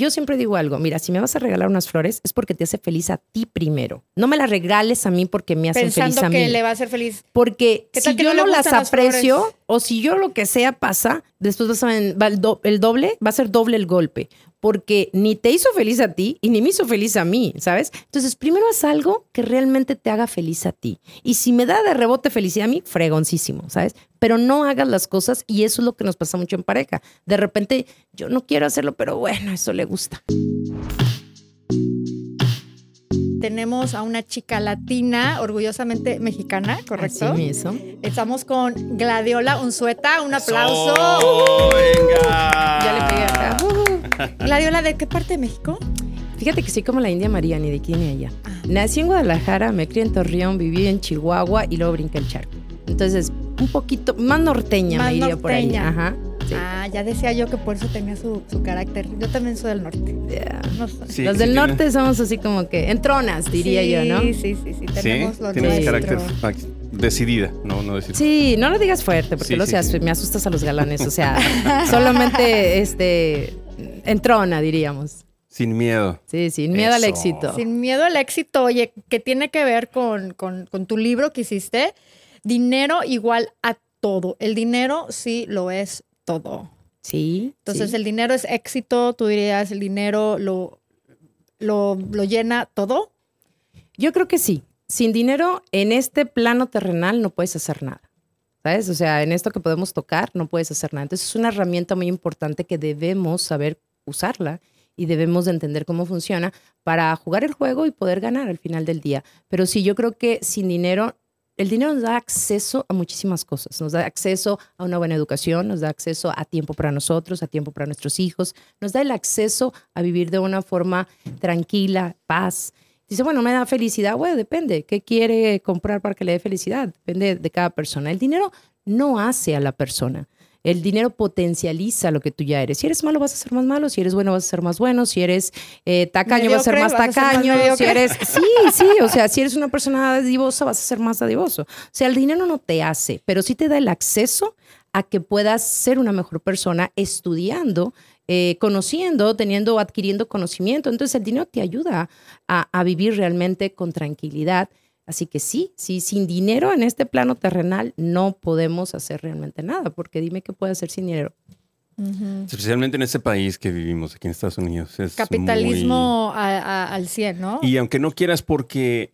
yo siempre digo algo, mira, si me vas a regalar unas flores es porque te hace feliz a ti primero. No me las regales a mí porque me hacen Pensando feliz a mí. que le va a hacer feliz. Porque ¿Qué si yo no las aprecio o si yo lo que sea pasa, después vas a va el doble, va a ser doble el golpe. Porque ni te hizo feliz a ti y ni me hizo feliz a mí, ¿sabes? Entonces, primero haz algo que realmente te haga feliz a ti. Y si me da de rebote felicidad a mí, fregoncísimo, ¿sabes? Pero no hagas las cosas y eso es lo que nos pasa mucho en pareja. De repente, yo no quiero hacerlo, pero bueno, eso le gusta. Tenemos a una chica latina, orgullosamente mexicana, ¿correcto? Así mismo. Estamos con Gladiola Unzueta. Un aplauso. ¡Oh, venga! Ya le pegué acá. Uh. Gladiola, ¿de qué parte de México? Fíjate que soy como la India María, ni de aquí ni allá. Nací en Guadalajara, me crié en Torreón, viví en Chihuahua y luego brinqué el charco. Entonces, un poquito más norteña Más me iría por ahí. norteña. Ajá. sí. Ah, ya decía yo que por eso tenía su, su carácter. Yo también soy del norte. No. Sí, Los sí del tiene- norte somos así como que entronas, diría Sí, yo, ¿no? Sí, sí, sí. Sí, Tenemos lo tienes nuestro. carácter decidida, no, no decir. Sí, no lo digas fuerte porque Sí, luego sí, se as- sí. me asustas a los galanes. O sea, solamente este entrona, diríamos. Sin miedo. Sí, sin miedo al éxito. Sin miedo al éxito, oye, que tiene que ver con, con- con tu libro que hiciste. Dinero igual a todo. El dinero sí lo es todo. Sí. Entonces, sí. el dinero es éxito, tú dirías, el dinero lo, lo, lo llena todo. Yo creo que sí. Sin dinero, en este plano terrenal no puedes hacer nada. ¿Sabes? O sea, en esto que podemos tocar, no puedes hacer nada. Entonces, es una herramienta muy importante que debemos saber usarla y debemos de entender cómo funciona para jugar el juego y poder ganar al final del día. Pero sí, yo creo que sin dinero, el dinero nos da acceso a muchísimas cosas. Nos da acceso a una buena educación, nos da acceso a tiempo para nosotros, a tiempo para nuestros hijos, nos da el acceso a vivir de una forma tranquila, paz. Dice, bueno, me da felicidad. Bueno, depende. ¿Qué quiere comprar para que le dé felicidad? Depende de cada persona. El dinero no hace a la persona. El dinero potencializa lo que tú ya eres. Si eres malo, vas a ser más malo. Si eres bueno, vas a ser más bueno. Si eres eh, tacaño, vas a ser más ser tacaño. si eres. Sí, sí. O sea, si eres una persona dadivosa, vas a ser más dadivoso. O sea, el dinero no te hace, pero sí te da el acceso a que puedas ser una mejor persona estudiando, eh, conociendo, teniendo, adquiriendo conocimiento. Entonces el dinero te ayuda a, a vivir realmente con tranquilidad. Así que sí, sí, sin dinero en este plano terrenal no podemos hacer realmente nada, porque dime qué puede hacer sin dinero. Especialmente en este país que vivimos, aquí en Estados Unidos. Es Capitalismo a- a- al 100, ¿no? muy- Y aunque no quieras, porque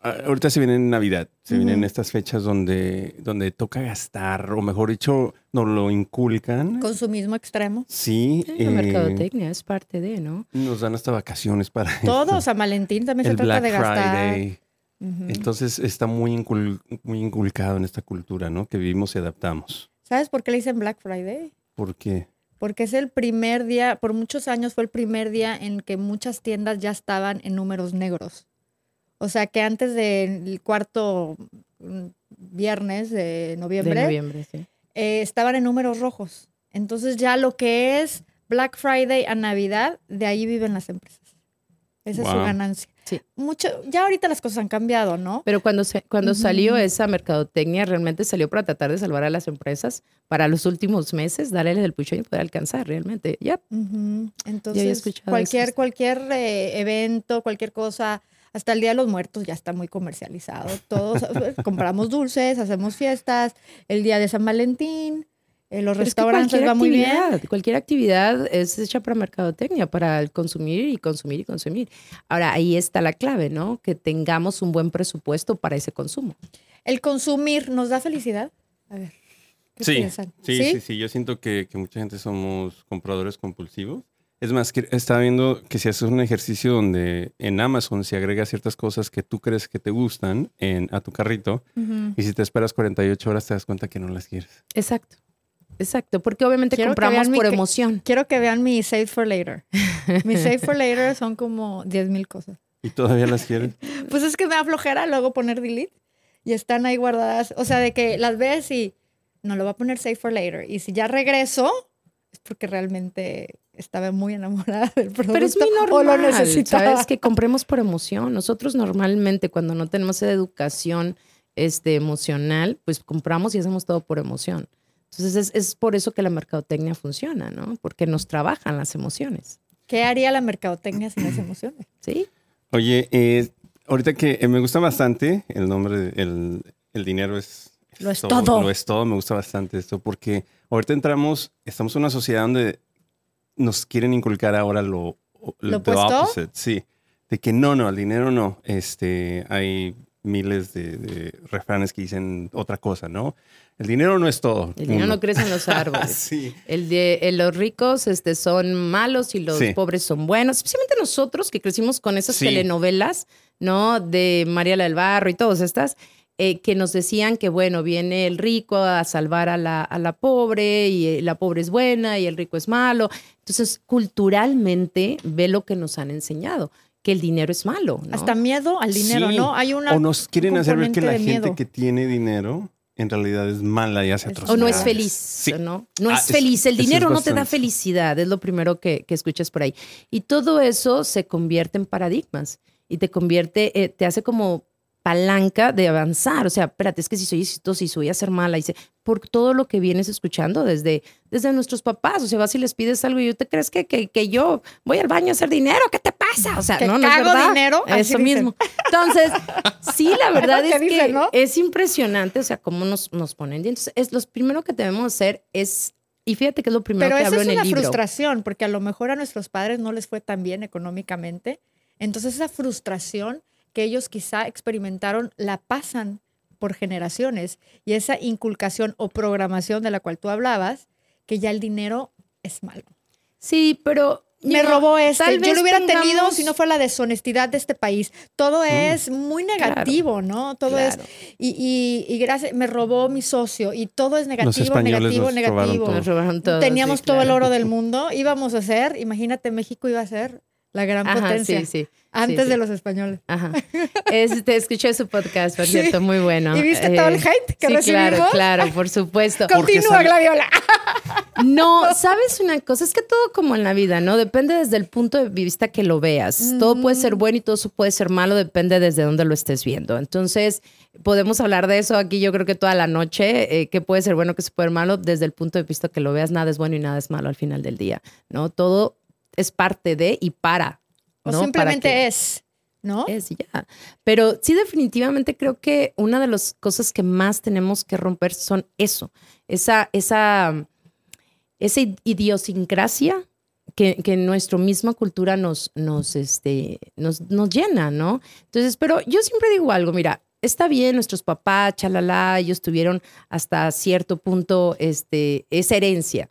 ah, ahorita se viene Navidad, se vienen Ujú. estas fechas donde, donde toca gastar, o mejor dicho, nos lo inculcan. Consumismo extremo. Sí. La eh, mercadotecnia es parte de, ¿no? nos dan hasta vacaciones para Todo, esto. San Valentín también El se trata Black de gastar. Friday. Entonces está muy, incul- muy inculcado en esta cultura, ¿no? Que vivimos y adaptamos. ¿Sabes por qué le dicen Black Friday? ¿Por qué? Porque es el primer día, por muchos años fue el primer día en que muchas tiendas ya estaban en números negros. O sea que antes del cuarto mm, viernes de noviembre, De noviembre, sí. eh, estaban en números rojos. Entonces ya lo que es Black Friday a Navidad, de ahí viven las empresas. Esa es su ganancia. Sí. Mucho, ya ahorita las cosas han cambiado, ¿no? Pero cuando, se, cuando Ujú. salió esa mercadotecnia, realmente salió para tratar de salvar a las empresas para los últimos meses, darles el puchón y poder alcanzar realmente. Ya. Entonces, escuchado cualquier, eso. cualquier eh, evento, cualquier cosa, hasta el Día de los Muertos ya está muy comercializado. Todos compramos dulces, hacemos fiestas, el Día de San Valentín, eh, los Pero es que restaurantes cualquier va muy bien. Cualquier actividad es hecha para mercadotecnia, para el consumir y consumir y consumir. Ahora, ahí está la clave, ¿no? Que tengamos un buen presupuesto para ese consumo. El consumir nos da felicidad. A ver. ¿qué Sí, piensan? sí, sí, sí. Yo siento que, que mucha gente somos compradores compulsivos. Es más, que estaba viendo que si haces un ejercicio donde en Amazon se agrega ciertas cosas que tú crees que te gustan en, a tu carrito y si te esperas 48 horas te das cuenta que no las quieres. Exacto. Exacto, porque obviamente Quiero compramos mi por que- emoción. Quiero que vean mi Save for Later. mi Save for Later son como 10 mil cosas. Y todavía las quieres. Pues es que me da flojera luego poner delete y están ahí guardadas. O sea, de que las ves y no lo voy a poner save for later. Y si ya regreso, es porque realmente estaba muy enamorada del producto. Pero es muy O lo normal, necesitaba. ¿sabes? Que compremos por emoción. Nosotros normalmente cuando no tenemos esa educación este, emocional, pues compramos y hacemos todo por emoción. Entonces es, es por eso que la mercadotecnia funciona, ¿no? Porque nos trabajan las emociones. ¿Qué haría la mercadotecnia sin esa emoción? Sí. Oye, eh, ahorita que eh, me gusta bastante el nombre, de- el, el dinero es... Lo es todo. Lo es todo, me gusta bastante esto, porque ahorita entramos, estamos en una sociedad donde nos quieren inculcar ahora lo, ¿Lo the opuesto? opposite, sí. De que no, no, el dinero no. Este, hay miles de, de refranes que dicen otra cosa, ¿no? El dinero no es todo. El dinero Uno. no crece en los árboles. sí. El de los ricos este, son malos y los Sí. pobres son buenos. Especialmente nosotros que crecimos con esas Sí. telenovelas, ¿no? De Mariela del Barro y todas estas, eh, que nos decían que, bueno, viene el rico a salvar a la, a la pobre y eh, la pobre es buena y el rico es malo. Entonces, culturalmente, ve lo que nos han enseñado, que el dinero es malo, ¿no? Hasta miedo al dinero, Sí. ¿no? Hay una. O nos quieren hacer ver que la gente miedo. que tiene dinero en realidad es mala y hace atrocidades. O no es feliz, Sí. ¿no? No Ah, es feliz. El es dinero no te da felicidad, es lo primero que, que escuchas por ahí. Y todo eso se convierte en paradigmas y te convierte, eh, te hace como palanca de avanzar. O sea, espérate, es que si soy exitosa y soy a ser mala, dice, por todo lo que vienes escuchando desde, desde nuestros papás. O sea, vas y les pides algo y te crees que, que, que yo voy al baño a hacer dinero, ¿qué te pasa? O sea, Que no, no es cago verdad. dinero, Eso mismo. Entonces, sí, la verdad es que que dicen, ¿no? es impresionante, o sea, cómo nos, nos ponen. Y entonces, es, lo primero que debemos hacer es, y fíjate que es lo primero Pero que hablo es en el una libro. frustración, porque a lo mejor a nuestros padres no les fue tan bien económicamente. Entonces esa frustración que ellos quizá experimentaron la pasan por generaciones y esa inculcación o programación de la cual tú hablabas, que ya el dinero es malo. Sí, pero... Me no, robó este, tal yo lo hubiera tenido si no fuera la deshonestidad de este país. Todo es muy negativo, ¿no? Todo es Claro. y, y, y gracias, me robó mi socio y todo es negativo, negativo, nos robaron negativo. todo. Nos robaron todo, Teníamos sí, todo el claro. oro del mundo, íbamos a ser, imagínate, México iba a ser la gran Ajá, potencia sí, sí. antes sí. de los españoles. Ajá. Este, escuché su podcast, por cierto, muy bueno. ¿Y viste todo el hate que sí, claro, recibimos? claro, por supuesto. Continúa, Gladiola. No, sabes una cosa, es que todo como en la vida, ¿no? Depende desde el punto de vista que lo veas. Todo puede ser bueno y todo eso puede ser malo, depende desde dónde lo estés viendo. Entonces, podemos hablar de eso aquí yo creo que toda la noche, eh, que puede ser bueno, que se puede ser malo, desde el punto de vista que lo veas, nada es bueno y nada es malo al final del día, ¿no? Todo es parte de y para. O simplemente es, ¿no? es ya. Pero sí, definitivamente creo que una de las cosas que más tenemos que romper son eso, esa, esa, esa idiosincrasia que, que nuestra misma cultura nos, nos, este, nos, nos llena, ¿no? Entonces, pero yo siempre digo algo, mira, está bien, nuestros papás, chalala, ellos tuvieron hasta cierto punto este, esa herencia.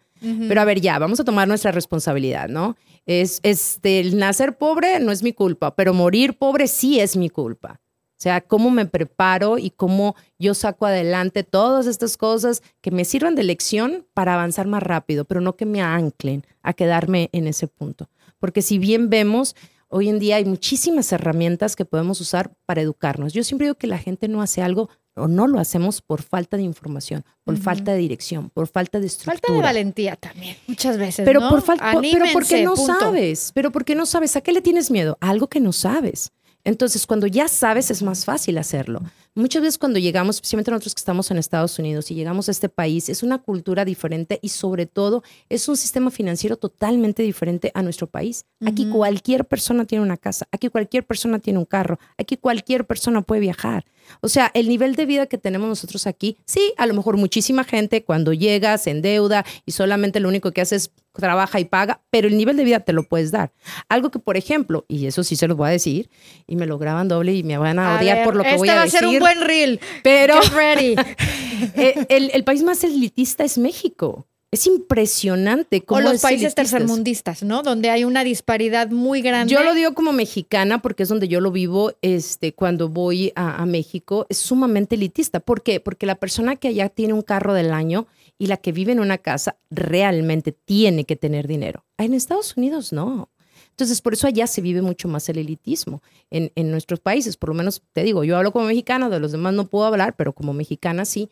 Pero a ver, ya, vamos a tomar nuestra responsabilidad, ¿no? Es, este, el nacer pobre no es mi culpa, pero morir pobre sí es mi culpa. O sea, cómo me preparo y cómo yo saco adelante todas estas cosas que me sirvan de lección para avanzar más rápido, pero no que me anclen a quedarme en ese punto. Porque si bien vemos, hoy en día hay muchísimas herramientas que podemos usar para educarnos. Yo siempre digo que la gente no hace algo o no lo hacemos por falta de información, por falta de dirección, por falta de estructura. Falta de valentía también, muchas veces. Pero ¿no? por falta, pero porque no punto. sabes, pero porque no sabes, ¿a qué le tienes miedo? A algo que no sabes. Entonces, cuando ya sabes, es más fácil hacerlo. Muchas veces cuando llegamos, especialmente nosotros que estamos en Estados Unidos y llegamos a este país, es una cultura diferente y sobre todo es un sistema financiero totalmente diferente a nuestro país. Aquí cualquier persona tiene una casa, aquí cualquier persona tiene un carro, aquí cualquier persona puede viajar. O sea, el nivel de vida que tenemos nosotros aquí, sí, a lo mejor muchísima gente cuando llega se endeuda y solamente lo único que hace es trabaja y paga, pero el nivel de vida te lo puedes dar. Algo que, por ejemplo, y eso sí se los voy a decir, y me lo graban doble y me van a, A odiar ver, por lo que este voy a va a decir. ser un buen reel. pero ready. eh, el, el país más elitista es México. Es impresionante o cómo los es países elitistas. tercermundistas, ¿no? Donde hay una disparidad muy grande. Yo lo digo como mexicana porque es donde yo lo vivo este, cuando voy a, a México. Es sumamente elitista. ¿Por qué? Porque la persona que allá tiene un carro del año y la que vive en una casa realmente tiene que tener dinero. En Estados Unidos no. Entonces, por eso allá se vive mucho más el elitismo en, en nuestros países. Por lo menos, te digo, yo hablo como mexicana, de los demás no puedo hablar, pero como mexicana sí.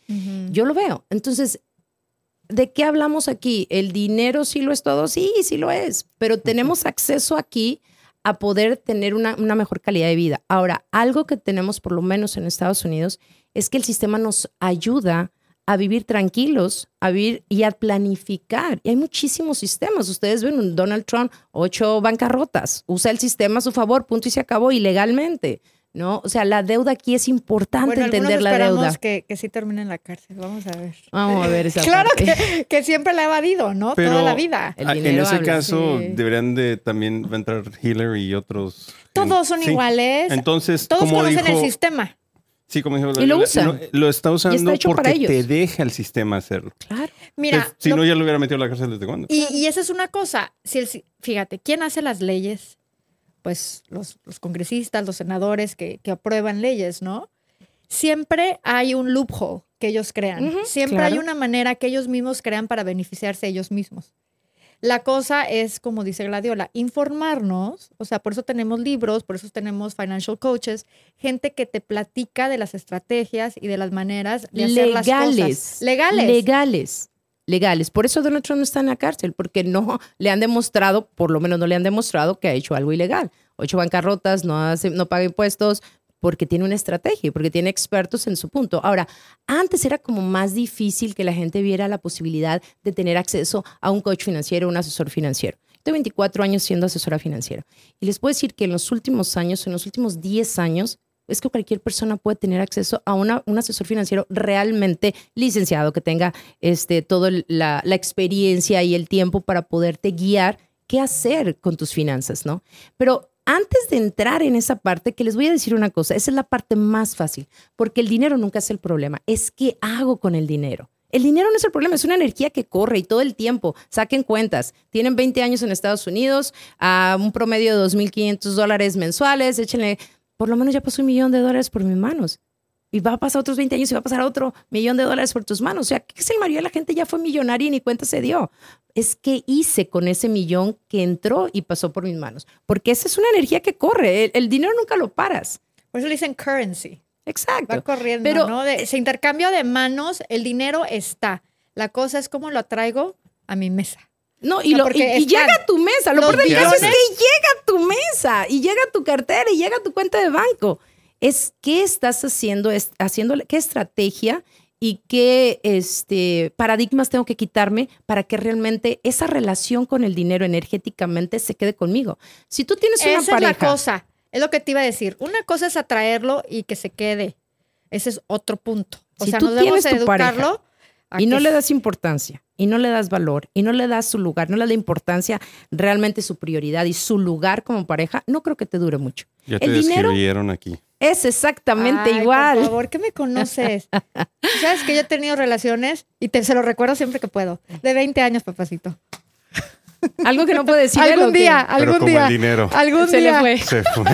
Yo lo veo. Entonces, ¿de qué hablamos aquí? ¿El dinero sí lo es todo? Sí, sí lo es, pero tenemos acceso aquí a poder tener una, una mejor calidad de vida. Ahora, algo que tenemos por lo menos en Estados Unidos es que el sistema nos ayuda a vivir tranquilos, a vivir y a planificar. Y hay muchísimos sistemas. Ustedes ven un Donald Trump, ocho bancarrotas, usa el sistema a su favor, punto y se acabó ilegalmente. ¿no? O sea, la deuda aquí es importante Bueno, entender la deuda. Que, que sí termine en la cárcel. Vamos a ver. Vamos a ver esa Claro parte. que, que siempre la ha evadido, ¿no? Pero- Toda la vida. El Ah, en ese habla, caso, sí. deberían de también entrar Healer y otros. Todos son Sí. iguales. Entonces, Todos como conocen dijo, el sistema. Sí, como dijo Y lo. Lo, está usando porque te deja el sistema hacerlo. Claro. Mira, si lo- no, ya lo hubiera metido a la cárcel desde cuándo. y, y esa es una cosa. Si el fíjate, ¿quién hace las leyes? Pues los, los congresistas, los senadores que, que aprueban leyes, ¿no? Siempre hay un loophole que ellos crean. Siempre claro. hay una manera que ellos mismos crean para beneficiarse ellos mismos. La cosa es, como dice Gladiola, informarnos, o sea, por eso tenemos libros, por eso tenemos financial coaches, gente que te platica de las estrategias y de las maneras de hacer las legales. cosas. Legales. Legales. Legales. Por eso Donald Trump no está en la cárcel, porque no le han demostrado, por lo menos no le han demostrado que ha hecho algo ilegal. Ocho bancarrotas, no, hace, no paga impuestos, porque tiene una estrategia, porque tiene expertos en su punto. Ahora, antes era como más difícil que la gente viera la posibilidad de tener acceso a un coach financiero, un asesor financiero. Tengo 24 años siendo asesora financiera. Y les puedo decir que en los últimos años, en los últimos 10 años, es que cualquier persona puede tener acceso a un asesor financiero realmente licenciado, que tenga este, toda la experiencia y el tiempo para poderte guiar qué hacer con tus finanzas, ¿no? Pero antes de entrar en esa parte, que les voy a decir una cosa, esa es la parte más fácil, porque el dinero nunca es el problema, es qué hago con el dinero. El dinero no es el problema, es una energía que corre y todo el tiempo. Saquen cuentas. Tienen 20 años en Estados Unidos, a un promedio de 2.500 dólares mensuales, échenle, por lo menos ya pasó un millón de dólares por mis manos. Y va a pasar otros 20 años y va a pasar otro millón de dólares por tus manos. O sea, ¿qué es el mayoría de la gente ya fue millonaria y ni cuenta se dio? Es que hice con ese millón que entró y pasó por mis manos. Porque esa es una energía que corre. El, el dinero nunca lo paras. Por eso le dicen currency. Exacto. Va corriendo, Pero- ¿no? De- ese intercambio de manos, el dinero está. La cosa es cómo lo atraigo a mi mesa. No, y, No, lo, porque y, y están llega a tu mesa. Lo peor del caso es que llega a tu mesa y llega a tu cartera y llega a tu cuenta de banco. Es qué estás haciendo, es, haciendo qué estrategia y qué este, paradigmas tengo que quitarme para que realmente esa relación con el dinero energéticamente se quede conmigo. Si tú tienes una Esa pareja, es la cosa. Es lo que te iba a decir. Una cosa es atraerlo y que se quede. Ese es otro punto. O Si sea, tú nos debemos tienes tu pareja educarlo. y no le das importancia y no le das valor y no le das su lugar, no le das importancia realmente su prioridad y su lugar como pareja, no creo que te dure mucho. Ya te el dinero- describieron aquí. Es exactamente Ay, igual. Por favor, ¿qué me conoces? Sabes que yo he tenido relaciones y te, se lo recuerdo siempre que puedo. De 20 años, papacito. Algo que no puede decir. algún día, Pero algún como día. el dinero. Algún Se día. le fue. Se fue.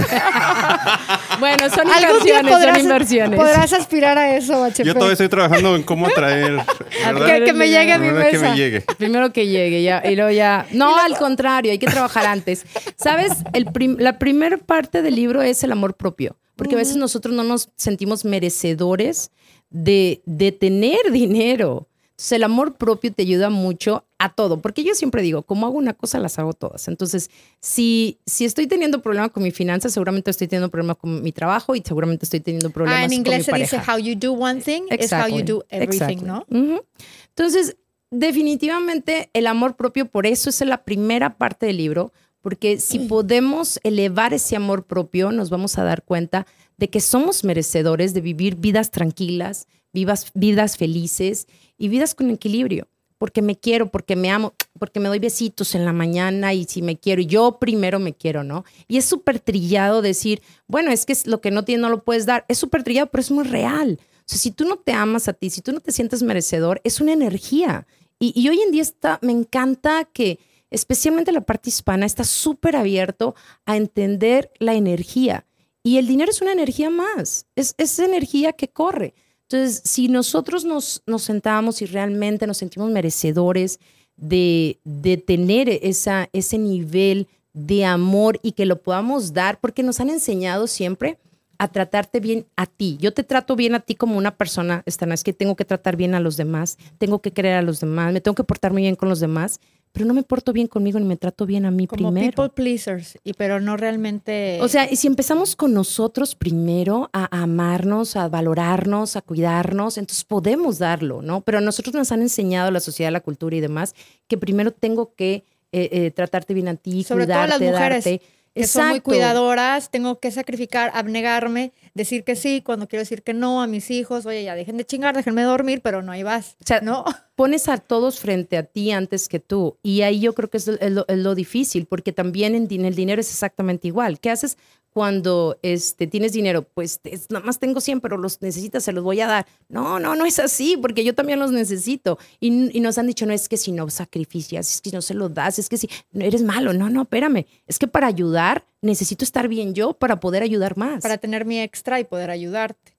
Bueno, son inversiones, podrás, son inversiones. podrás aspirar a eso, HP. Yo todavía estoy trabajando en cómo atraer. ¿verdad? que, que me llegue a mi ¿Verdad que mesa. me llegue. Primero que llegue ya, y luego ya. No, al contrario, hay que trabajar antes. ¿Sabes? El prim- la primera parte del libro es el amor propio, porque a veces nosotros no nos sentimos merecedores de, de tener dinero. Entonces, el amor propio te ayuda mucho a todo, porque yo siempre digo, como hago una cosa, las hago todas. Entonces, si, si estoy teniendo problemas con mi finanzas, seguramente estoy teniendo problemas con mi trabajo y seguramente estoy teniendo problemas Ah, en con inglés mi se dice how you do one thing is how you do everything. ¿no? Ujú. Entonces, definitivamente el amor propio, por eso es la primera parte del libro, porque si podemos elevar ese amor propio, nos vamos a dar cuenta de que somos merecedores de vivir vidas tranquilas, vivas, vidas felices y vidas con equilibrio. Porque me quiero, porque me amo, porque me doy besitos en la mañana y si me quiero, yo primero me quiero, ¿no? Y es súper trillado decir, bueno, es que lo que no tienes no lo puedes dar. Es súper trillado, pero es muy real. O sea, si tú no te amas a ti, si tú no te sientes merecedor, es una energía. Y, y hoy en día está, me encanta que especialmente la parte hispana está súper abierto a entender la energía. Y el dinero es una energía más, es, es energía que corre. Entonces, si nosotros nos, sentamos y realmente nos sentimos merecedores de, tener ese nivel de amor y que lo podamos dar, porque nos han enseñado siempre a tratarte bien a ti. Yo te trato bien a ti como una persona, Estana, es que tengo que tratar bien a los demás, tengo que querer a los demás, me tengo que portar muy bien con los demás, pero no me porto bien conmigo ni me trato bien a mí Como primero. people pleasers, y pero no realmente. O sea, y si empezamos con nosotros primero a amarnos, a valorarnos, a cuidarnos, entonces podemos darlo, ¿no? Pero a nosotros nos han enseñado la sociedad, la cultura y demás que primero tengo que eh, eh, tratarte bien a ti, Sobre todo cuidarte, las mujeres, darte. que son muy Exacto. cuidadoras, tengo que sacrificar, abnegarme, decir que sí cuando quiero decir que no a mis hijos. Oye, ya dejen de chingar, déjenme dormir, pero no ahí vas. O sea, ¿no? pones a todos frente a ti antes que tú. Y ahí yo creo que es, lo, es lo difícil, porque también en, el dinero es exactamente igual. ¿Qué haces cuando este, tienes dinero? Pues es- nada más tengo 100, pero los necesitas, se los voy a dar. No, no, no es así, porque yo también los necesito. Y, y nos han dicho, no, es que si no sacrificas, es que no se lo das, es que si no, eres malo. No, no, espérame. Es que para ayudar necesito estar bien yo para poder ayudar más. para tener mi extra y poder ayudarte.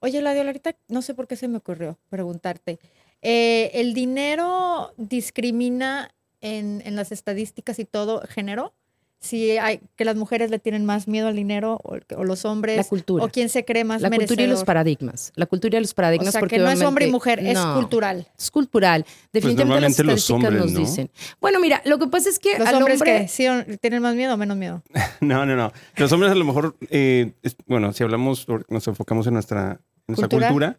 Oye, Ladio, ahorita no sé por qué se me ocurrió preguntarte. Eh, ¿El dinero discrimina en, en las estadísticas y todo género? Si hay que las mujeres le tienen más miedo al dinero o, o los hombres. La cultura. O quién se cree más la cultura y los paradigmas. La cultura y los O paradigmas. sea, porque que no es hombre y mujer, es cultural. Es cultural. Definitivamente normalmente las los hombres, nos ¿no? dicen. Bueno, mira, lo que pasa es que Los al hombres hombre que sí o- tienen más miedo o menos miedo. No, no, no. Los hombres a lo mejor, eh, es- bueno, si hablamos, o nos enfocamos en nuestra, en nuestra ¿Cultura? cultura,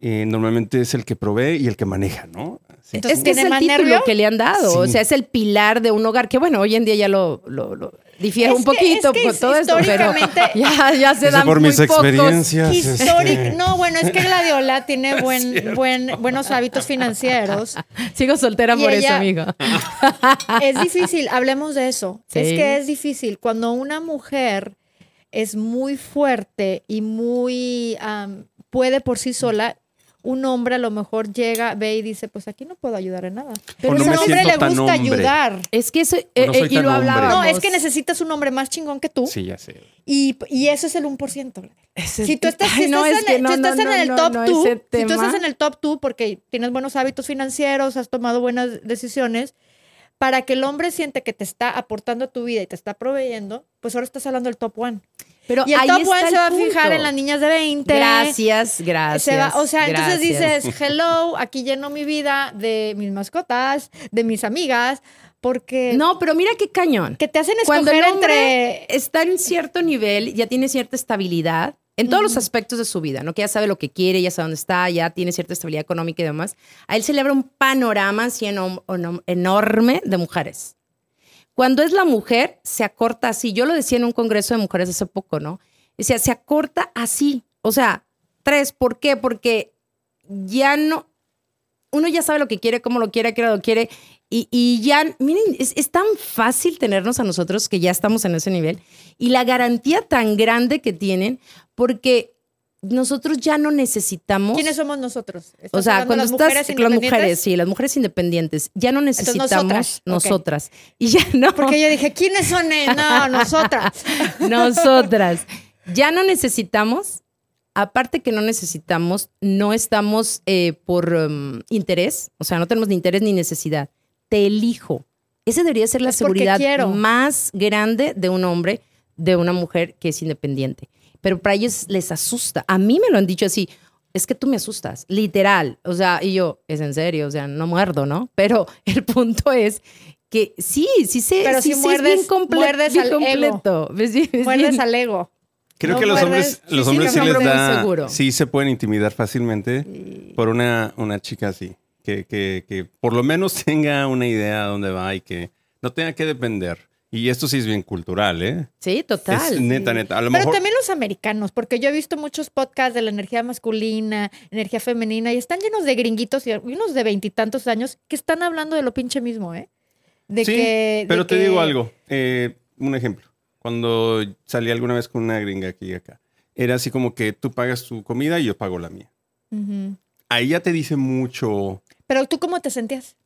eh, normalmente es el que provee y el que maneja, ¿no? Entonces, es que es ¿tiene el título nervio? que le han dado, o sea, es el pilar de un hogar que bueno, hoy en día ya lo, lo, lo difiere Es un que- poquito es que con todo esto, pero históricamente- ya, ya se dan por muy mis pocos. experiencias. Histórico. este, No, bueno, es que Gladiola tiene buen, buen, buenos hábitos financieros. Sigo soltera Y por eso, amigo. Es difícil, hablemos de eso. Sí. Es que es difícil. Cuando una mujer es muy fuerte y muy puede por sí sola, un hombre a lo mejor llega, ve y dice, pues aquí no puedo ayudar en nada. Pero no ese hombre le gusta hombre. ayudar. Es que eso, eh, no eh, y lo hablábamos. No, es que necesitas un hombre más chingón que tú. Sí, ya sé. Y, y eso es el 1%. Ese- Si tú estás, si en, que el- estás en el top no, 2, ese si tú estás en el top 2 porque tienes buenos hábitos financieros, has tomado buenas decisiones, para que el hombre siente que te está aportando a tu vida y te está proveyendo, pues ahora estás hablando del top 1. Pero Y el ahí top está 1 el se va a fijar en las niñas de 20. Gracias, gracias. Se va- o sea, entonces gracias. dices, hello, aquí lleno mi vida de mis mascotas, de mis amigas, porque No, pero mira qué cañón. que te hacen Cuando el escoger hombre entre... está en cierto nivel, ya tiene cierta estabilidad en todos los aspectos de su vida, ¿no? Que ya sabe lo que quiere, ya sabe dónde está, ya tiene cierta estabilidad económica y demás. A él se le abre un panorama así enorme de mujeres. Cuando es la mujer, se acorta así. Yo lo decía en un congreso de mujeres hace poco, ¿no? Decía, se acorta así. O sea, tres. ¿Por qué? Porque ya no. Uno ya sabe lo que quiere, cómo lo quiere, qué lo quiere. Y, ya, miren, es, es tan fácil tenernos a nosotros que ya estamos en ese nivel. Y la garantía tan grande que tienen, porque nosotros ya no necesitamos. ¿Quiénes somos nosotros? O ¿Estás sea, cuando las estás mujeres con las mujeres, sí, las mujeres independientes, ya no necesitamos nosotras, nosotras. ok. Y ya no. Porque yo dije, ¿quiénes son? ellos? No, nosotras. Nosotras. Ya no necesitamos, aparte que no necesitamos, no estamos eh, por um, interés, o sea, no tenemos ni interés ni necesidad. Te elijo. Esa debería ser la Es seguridad más grande de un hombre, de una mujer que es independiente. Pero para ellos les asusta. A mí me lo han dicho así. Es que tú me asustas, literal. O sea, y yo, es en serio, o sea, no muerdo, ¿no? Pero el punto es que sí, sí sé, Pero sí si sé, es bien comple- muerdes bien al ego. completo. Es bien- es Muerdes bien- al ego. Creo No que los hombres, los Sí, sí, hombres sí les da, sí se pueden intimidar fácilmente por una, una chica así, que, que, que por lo menos tenga una idea de dónde va y que no tenga que depender. Y esto sí es bien cultural, ¿eh? Sí, total. Es neta, neta. A lo Pero mejor también los americanos, porque yo he visto muchos podcasts de la energía masculina, energía femenina, y están llenos de gringuitos y unos de veintitantos años que están hablando de lo pinche mismo, ¿eh? De sí, que. pero de te que- digo algo. eh, un ejemplo. Cuando salí alguna vez con una gringa aquí y acá, era así como que tú pagas tu comida y yo pago la mía. Ahí ya te dice mucho Pero tú, ¿cómo te sentías?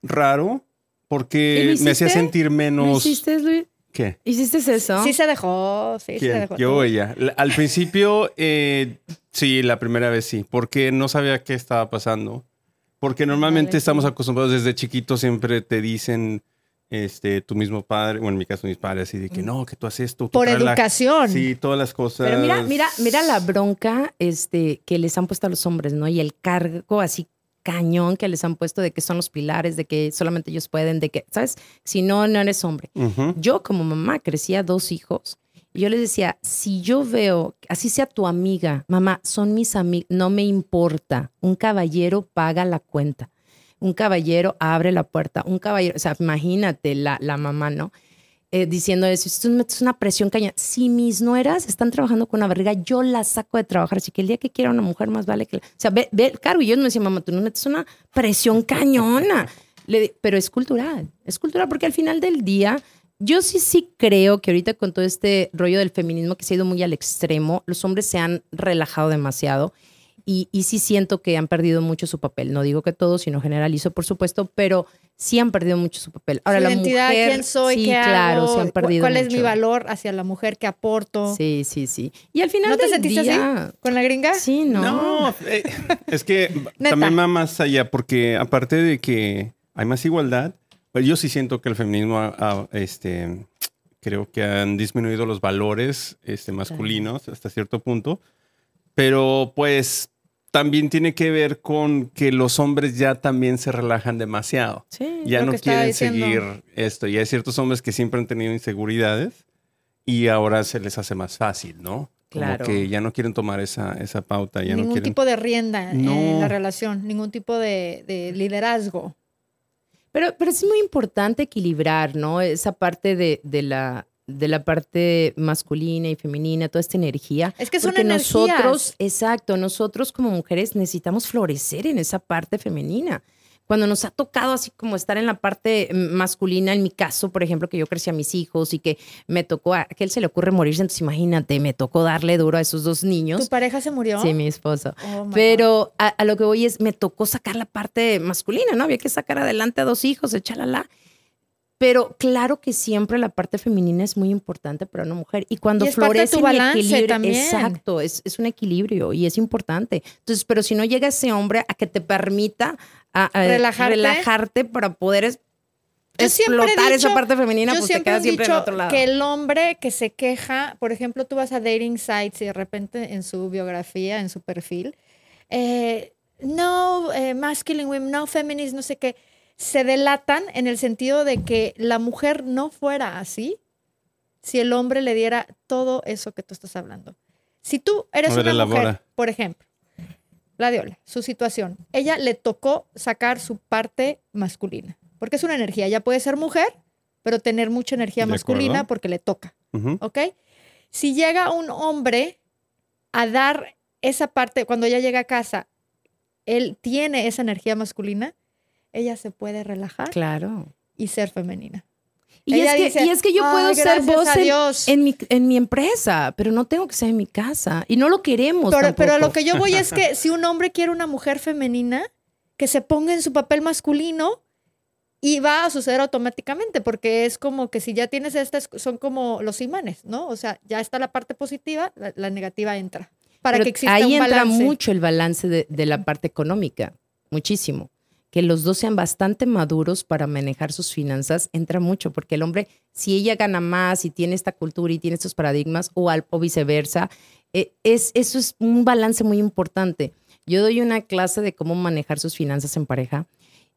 raro ¿Y porque me hacía hiciste? sentir ¿No menos... hiciste, Luis? ¿Qué? ¿Hiciste eso? Sí se dejó, sí se ¿Quién? dejó. Yo o ella. La- Al principio, eh, sí, la primera vez sí, porque no sabía qué estaba pasando. Porque normalmente Vale, estamos acostumbrados desde chiquitos, siempre te dicen, este, tu mismo padre, bueno, en mi caso mis padres, así de que no, que tú haces esto. Por la- educación. Sí, todas las cosas. Pero mira, mira, mira la bronca este, que les han puesto a los hombres, ¿no? Y el cargo así cañón que les han puesto de que son los pilares, de que solamente ellos pueden, de que, ¿sabes? Si no, no eres hombre. Yo como mamá crecía dos hijos y yo les decía, si yo veo, así sea tu amiga, mamá, son mis amigos, no me importa, un caballero paga la cuenta, un caballero abre la puerta, un caballero, o sea, imagínate la, la mamá, ¿no? Eh, diciendo eso, esto es una presión caña. Si mis nueras están trabajando con una barriga, yo las saco de trabajar. Así que el día que quiera una mujer más vale que... la- O sea, ve, ve, Caro y yo me decían, mamá, tú no metes una presión cañona. Le pero es cultural, es cultural porque al final del día, yo sí, sí creo que ahorita con todo este rollo del feminismo que se ha ido muy al extremo, los hombres se han relajado demasiado y, y sí siento que han perdido mucho su papel. No digo que todos, sino generalizo, por supuesto, pero sí han perdido mucho su papel. Ahora, Su la identidad, mujer, quién soy, sí, qué claro, hago, se han perdido cuál es mi mucho. valor hacia la mujer que aporto. Sí, sí, sí. Y al final ¿No te sentiste día, así con la gringa? Sí, no. No, eh, es que también va más allá, porque aparte de que hay más igualdad, pues yo sí siento que el feminismo, ha- ha, este, creo que han disminuido los valores este, masculinos hasta cierto punto, pero pues también tiene que ver con que los hombres ya también se relajan demasiado. Sí. Ya no quieren diciendo. seguir esto. Y hay ciertos hombres que siempre han tenido inseguridades y ahora se les hace más fácil, ¿no? Como Claro. que ya no quieren tomar esa, esa pauta. Ya ningún no quieren... tipo de rienda en No. la relación, ningún tipo de, de liderazgo. Pero, pero es muy importante equilibrar, ¿no? Esa parte de, de la, de la parte masculina y femenina, toda esta energía. Es que son Porque energías. nosotros, exacto, nosotros como mujeres necesitamos florecer en esa parte femenina. Cuando nos ha tocado así como estar en la parte mm, masculina, en mi caso, por ejemplo, que yo crecí a mis hijos y que me tocó, a aquel se le ocurre morirse, entonces imagínate, me tocó darle duro a esos dos ¿Tu niños. pareja se murió? Sí, mi esposo. Oh. Pero a, a lo que voy es, me tocó sacar la parte masculina, ¿no? Había que sacar adelante a dos hijos, echalala. Pero claro que siempre la parte femenina es muy importante para una mujer. Y cuando Y es parte de florece tu el balance equilibrio, también. exacto, es, es un equilibrio y es importante. Entonces, pero si no llega ese hombre a que te permita a- a Relajarte. relajarte para poder es- he explotar esa parte femenina, pues te siempre quedas siempre en otro lado. que el hombre que se queja, por ejemplo, tú vas a dating sites y de repente en su biografía, en su perfil, eh, no eh, masculine women, no feminist, no sé qué, se delatan en el sentido de que la mujer no fuera así si el hombre le diera todo eso que tú estás hablando. Si tú eres ver, una elabora. mujer, por ejemplo, Gladiola, su situación, ella le tocó sacar su parte masculina, porque es una energía, ella puede ser mujer, pero tener mucha energía De masculina acuerdo. porque le toca, Ujú. ¿ok? Si llega un hombre a dar esa parte, cuando ella llega a casa, él tiene esa energía masculina, ella se puede relajar Claro. y ser femenina. Y es, que, dice, y es que yo "Ay, puedo ser voz en, Dios". en mi, en mi empresa, pero no tengo que ser en mi casa. Y no lo queremos. Pero, lo que yo voy es que si un hombre quiere una mujer femenina, que se ponga en su papel masculino y va a suceder automáticamente, porque es como que si ya tienes estas, son como los imanes, ¿no? O sea, ya está la parte positiva, la, la negativa entra. Para Pero que exista ahí un entra mucho el balance de, de la parte económica, muchísimo. Que los dos sean bastante maduros para manejar sus finanzas, entra mucho, porque el hombre, si ella gana más y tiene esta cultura y tiene estos paradigmas, o, al- o viceversa, eh, es, eso es un balance muy importante. Yo doy una clase de cómo manejar sus finanzas en pareja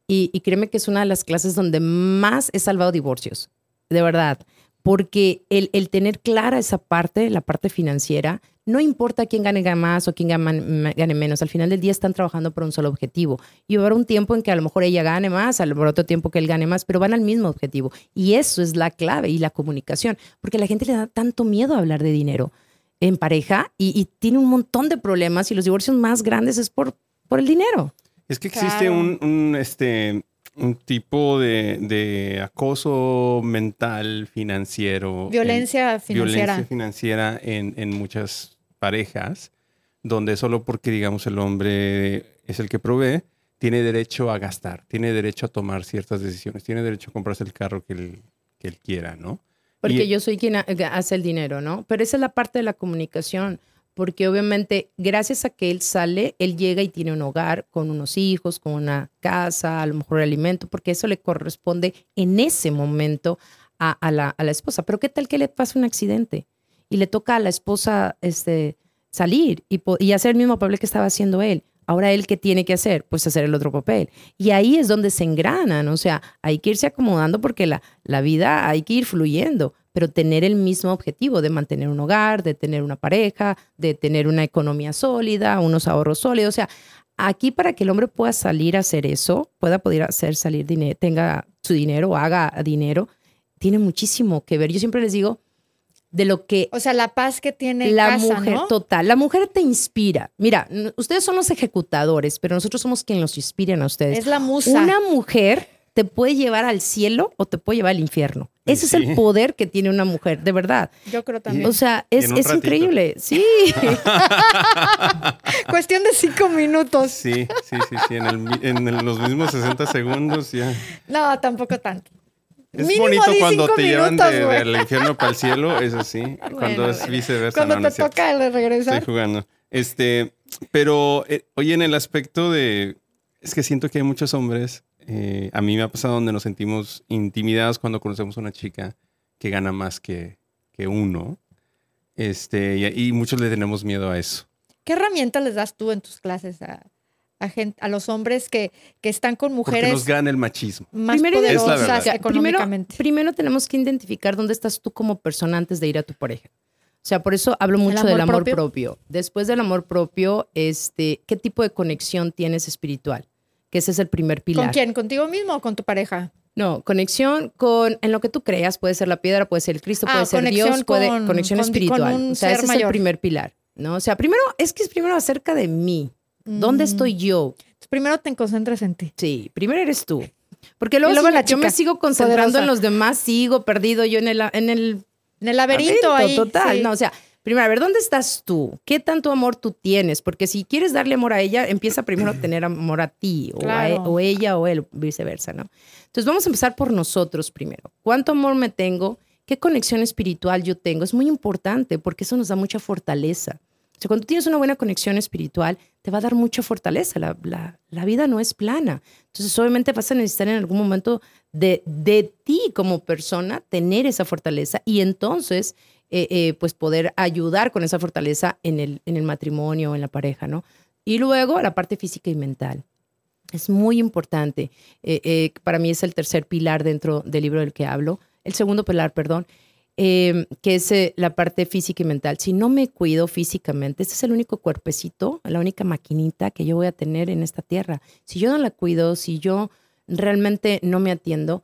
y, y créeme que es una de las clases donde más he salvado divorcios, de verdad, porque el, el tener clara esa parte, la parte financiera, no importa quién gane más o quién gane, menos, al final del día están trabajando por un solo objetivo. Y va a haber un tiempo en que a lo mejor ella gane más, a lo mejor otro tiempo que él gane más, pero van al mismo objetivo. Y eso es la clave y la comunicación, porque a la gente le da tanto miedo a hablar de dinero en pareja y, y tiene un montón de problemas y los divorcios más grandes es por, por el dinero. Es que existe Claro. un, un, este, un tipo de, de acoso mental, financiero. en- Violencia financiera. violencia financiera en, en muchas parejas, donde solo porque, digamos, el hombre es el que provee, tiene derecho a gastar, tiene derecho a tomar ciertas decisiones, tiene derecho a comprarse el carro que él, que él quiera, ¿no? Porque Y- yo soy quien ha- hace el dinero, ¿no? Pero esa es la parte de la comunicación, porque obviamente gracias a que él sale, él llega y tiene un hogar con unos hijos, con una casa, a lo mejor alimento, porque eso le corresponde en ese momento a, a la, a la esposa. Pero ¿qué tal que le pasa un accidente y le toca a la esposa este, salir y, y hacer el mismo papel que estaba haciendo él? Ahora él, ¿qué tiene que hacer? Pues hacer el otro papel. Y ahí es donde se engranan, o sea, hay que irse acomodando porque la, la vida hay que ir fluyendo, pero tener el mismo objetivo de mantener un hogar, de tener una pareja, de tener una economía sólida, unos ahorros sólidos. O sea, aquí para que el hombre pueda salir a hacer eso, pueda poder hacer salir dinero, tenga su dinero, haga dinero, tiene muchísimo que ver. Yo siempre les digo, de lo que O sea, la paz que tiene en la casa, mujer, ¿no? total, la mujer te inspira. Mira, ustedes son los ejecutadores, pero nosotros somos quienes los inspiran a ustedes. Es la musa. Una mujer te puede llevar al cielo o te puede llevar al infierno. Ese es el poder que tiene una mujer, de verdad. Yo creo también. O sea, es, increíble. Sí. Cuestión de cinco minutos. Sí, sí, sí, sí. En, el mi- en el- los mismos 60 segundos ya. No, tampoco tanto. Es Mínimo bonito cuando te llevan minutos, de- del infierno para el cielo, eso sí. cuando es viceversa. Cuando no, te es toca el regresar. Estoy jugando. Este, pero, eh, oye, en el aspecto de. Es que siento que hay muchos hombres. eh, a mí me ha pasado donde nos sentimos intimidados cuando conocemos a una chica que gana más que, que uno. Este, y, y muchos le tenemos miedo a eso. ¿Qué herramienta les das tú en tus clases a, a, gen- a los hombres que, que están con Porque mujeres nos gana el machismo. más Primero- Es poderosas. O sea, primero, económicamente? primero tenemos que identificar dónde estás tú como persona antes de ir a tu pareja. O sea, por eso hablo mucho amor del amor propio? propio? Después del amor propio, este, ¿qué tipo de conexión tienes espiritual? Que ese es el primer pilar. ¿Con quién? ¿Contigo mismo o con tu pareja? No, conexión con en lo que tú creas, puede ser la piedra, puede ser el Cristo, Ah, puede ser Dios, puede con- conexión con- espiritual. con un o sea, ser ese es mayor. el primer pilar, ¿no? O sea, primero es que es primero acerca de mí. ¿Dónde Mm. estoy yo? Primero te concentras en ti. Sí, primero eres tú. Porque luego, luego si la yo me sigo concentrando poderosa. en los demás, sigo perdido yo en el, en el En el laberinto ahí. total. sí. No, o sea, primero, a ver, ¿dónde estás tú? ¿Qué tanto amor tú tienes? Porque si quieres darle amor a ella, empieza primero a tener amor a ti, o, a e- o ella o él, viceversa, ¿no? Entonces vamos a empezar por nosotros primero. ¿Cuánto amor me tengo? ¿Qué conexión espiritual yo tengo? Es muy importante porque eso nos da mucha fortaleza. O sea, cuando tienes una buena conexión espiritual, te va a dar mucha fortaleza. La, la- la vida no es plana. Entonces, obviamente vas a necesitar en algún momento de, de ti como persona tener esa fortaleza y entonces, eh, eh, pues poder ayudar con esa fortaleza en el, en el matrimonio en la pareja, ¿no? Y luego la parte física y mental. Es muy importante. Eh, para mí es el tercer pilar dentro del libro del que hablo. El segundo pilar, perdón, eh, que es eh, la parte física y mental. Si no me cuido físicamente, este es el único cuerpecito, la única maquinita que yo voy a tener en esta tierra. Si yo no la cuido, si yo realmente no me atiendo,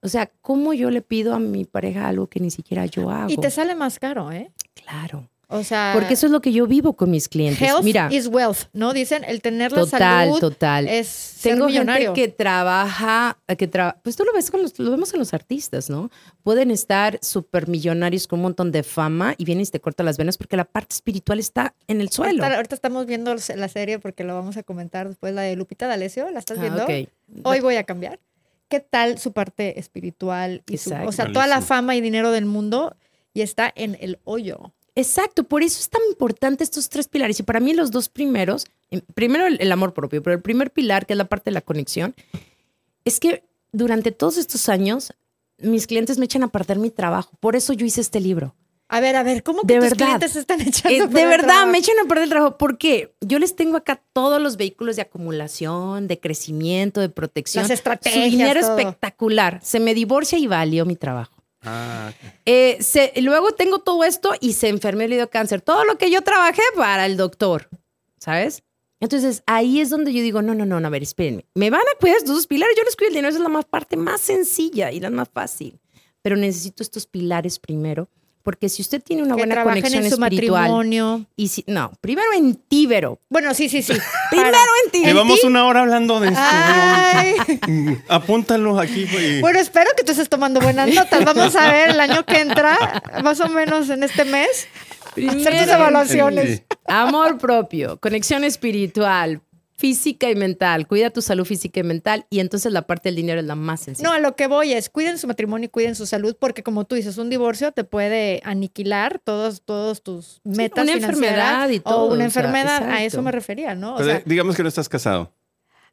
o sea, ¿cómo yo le pido a mi pareja algo que ni siquiera yo hago? Y te sale más caro, ¿eh? Claro. O sea, Porque eso es lo que yo vivo con mis clientes. health Mira, is wealth, ¿no? Dicen, el tener la total, salud total. es ser Tengo millonario. gente que trabaja, que tra- pues tú lo ves con los, lo vemos en los artistas, ¿no? Pueden estar súper millonarios con un montón de fama y vienen y te cortan las venas porque la parte espiritual está en el suelo. Ahorita, ahorita estamos viendo la serie porque lo vamos a comentar después, la de Lupita D'Alessio, ¿la estás Ah, viendo? ok. Hoy voy a cambiar. ¿Qué tal su parte espiritual? Y su- Exacto. o sea, toda la fama y dinero del mundo y está en el hoyo. Exacto, por eso es tan importante estos tres pilares. Y para mí los dos primeros, em, primero el, el amor propio, pero el primer pilar, que es la parte de la conexión, es que durante todos estos años mis clientes me echan a perder mi trabajo. Por eso yo hice este libro. A ver, a ver, ¿cómo que De tus verdad. clientes están echando Eh, a de verdad, trabajo? me echan a perder el trabajo. ¿Por qué? Yo les tengo acá todos los vehículos de acumulación, de crecimiento, de protección. Las estrategias, Su dinero todo. espectacular. Se me divorcia y valió mi trabajo. Ah. Eh, luego tengo todo esto y se enfermó y le cáncer. Todo lo que yo trabajé para el doctor, ¿sabes? Entonces ahí es donde yo digo, no, no, no, no, a ver, espérenme. Me van a cuidar estos dos pilares, yo les cuido el dinero, es la más parte más sencilla y la más fácil. Pero necesito estos pilares primero, porque si usted tiene una que buena conexión en su espiritual matrimonio. y si no, primero en tíbero, Bueno, sí, sí, sí. primero en tíbero. Llevamos una hora hablando de esto. Ay. Apúntalo aquí. Bueno, espero que tú estés tomando buenas notas. Vamos a ver el año que entra, más o menos en este mes, hacer tus Primero, evaluaciones. Amor propio, conexión espiritual, física y mental. Cuida tu salud física y mental y entonces la parte del dinero es la más sencilla. No, a lo que voy es, cuiden su matrimonio y cuiden su salud, porque como tú dices, un divorcio te puede aniquilar todos, todos tus metas una enfermedad y todo, O o sea, una enfermedad, a eso me refería, ¿no? O Pero sea, digamos que no estás casado.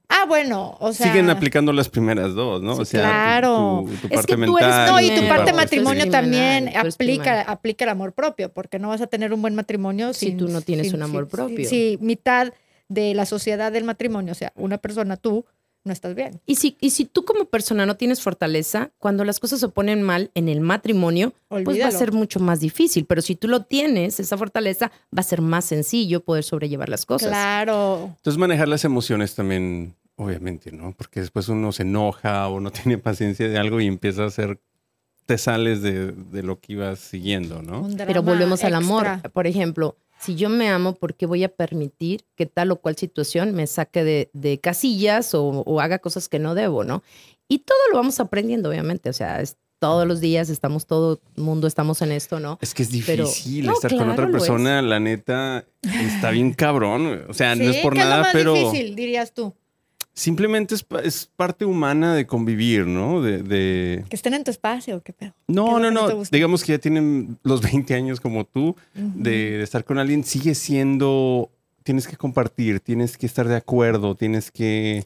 ah, bueno, o sea... Siguen aplicando las primeras dos, ¿no? Sí, o sea, claro. tu, tu Es parte que tú eres- mental. No, y tu parte matrimonio también eres aplica, aplica el amor propio, porque no vas a tener un buen matrimonio Si sin- tú no tienes sin- un amor sin- propio. Sí, mitad de la sociedad del matrimonio, o sea, una persona, tú, no estás bien. Y si, y si tú como persona no tienes fortaleza, cuando las cosas se ponen mal en el matrimonio, pues va a Olvídalo. ser mucho más difícil. Pero si tú lo tienes, esa fortaleza, va a ser más sencillo poder sobrellevar las cosas. Claro. Entonces manejar las emociones también, obviamente, ¿no? Porque después uno se enoja o no tiene paciencia de algo y empieza a hacer, te sales de, de lo que ibas siguiendo, ¿no? Pero volvemos al amor. Por ejemplo, si yo me amo, ¿por qué voy a permitir que tal o cual situación me saque de, de casillas o, o haga cosas que no debo, no? Y todo lo vamos aprendiendo, obviamente. O sea, es, todos los días estamos, todo el mundo estamos en esto, ¿no? Es que es Pero- difícil No, estar con otra es. persona, la neta, está bien cabrón. O sea, no es por ¿qué nada, lo más pero difícil, dirías tú? Simplemente es, pa- es parte humana de convivir, ¿no? De, de- Que estén en tu espacio, qué pedo. ¿Qué No, es no, que no? Digamos que ya tienen los 20 años como tú, de, de estar con alguien, sigue siendo, tienes que compartir, tienes que estar de acuerdo, tienes que...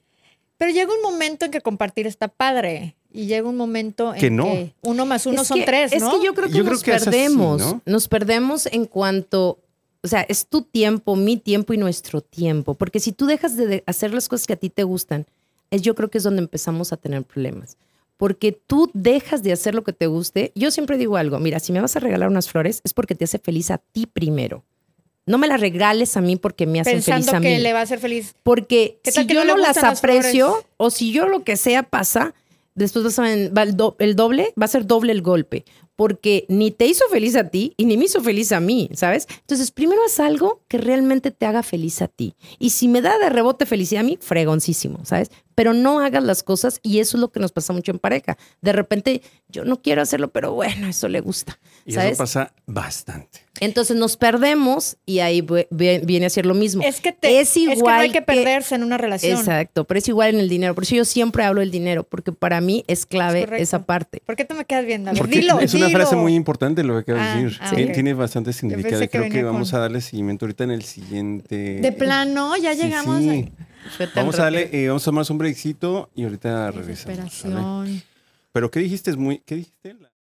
Pero llega un momento en que compartir está padre. Y llega un momento en Que no. que uno más uno Es son que- tres, Es ¿no? que yo creo que Yo creo nos que es así, perdemos. ¿no? Nos perdemos en cuanto, o sea, es tu tiempo, mi tiempo y nuestro tiempo. Porque si tú dejas de hacer las cosas que a ti te gustan, es yo creo que es donde empezamos a tener problemas. Porque tú dejas de hacer lo que te guste. Yo siempre digo algo, mira, si me vas a regalar unas flores es porque te hace feliz a ti primero. No me las regales a mí porque me hacen Pensando feliz a que mí. le va a hacer feliz. Porque ¿Qué si que yo no las aprecio flores? o si yo lo que sea pasa, después vas a va el doble, va a ser doble el golpe. Porque ni te hizo feliz a ti y ni me hizo feliz a mí, ¿sabes? Entonces, primero haz algo que realmente te haga feliz a ti. Y si me da de rebote felicidad a mí, fregoncísimo, ¿sabes? Pero no hagas las cosas y eso es lo que nos pasa mucho en pareja. De repente, yo no quiero hacerlo, pero bueno, eso le gusta, Y ¿sabes? eso pasa bastante. Entonces nos perdemos y ahí viene a ser lo mismo. Es que, te, Es es que no igual hay que que- perderse en una relación. Exacto, pero es igual en el dinero. Por eso yo siempre hablo del dinero, porque para mí es clave Es esa parte. ¿Por qué te me quedas viendo? Porque dilo, es una frase muy importante lo que acabas Ah, de decir. ah. Tiene bastante significado. Creo que vamos con- a darle seguimiento ahorita en el siguiente. De plano, ya Sí, llegamos sí. Vamos a darle, eh, vamos a tomarnos un breakcito y ahorita a regresamos. Pero ¿qué dijiste? Es muy, ¿qué dijiste? La-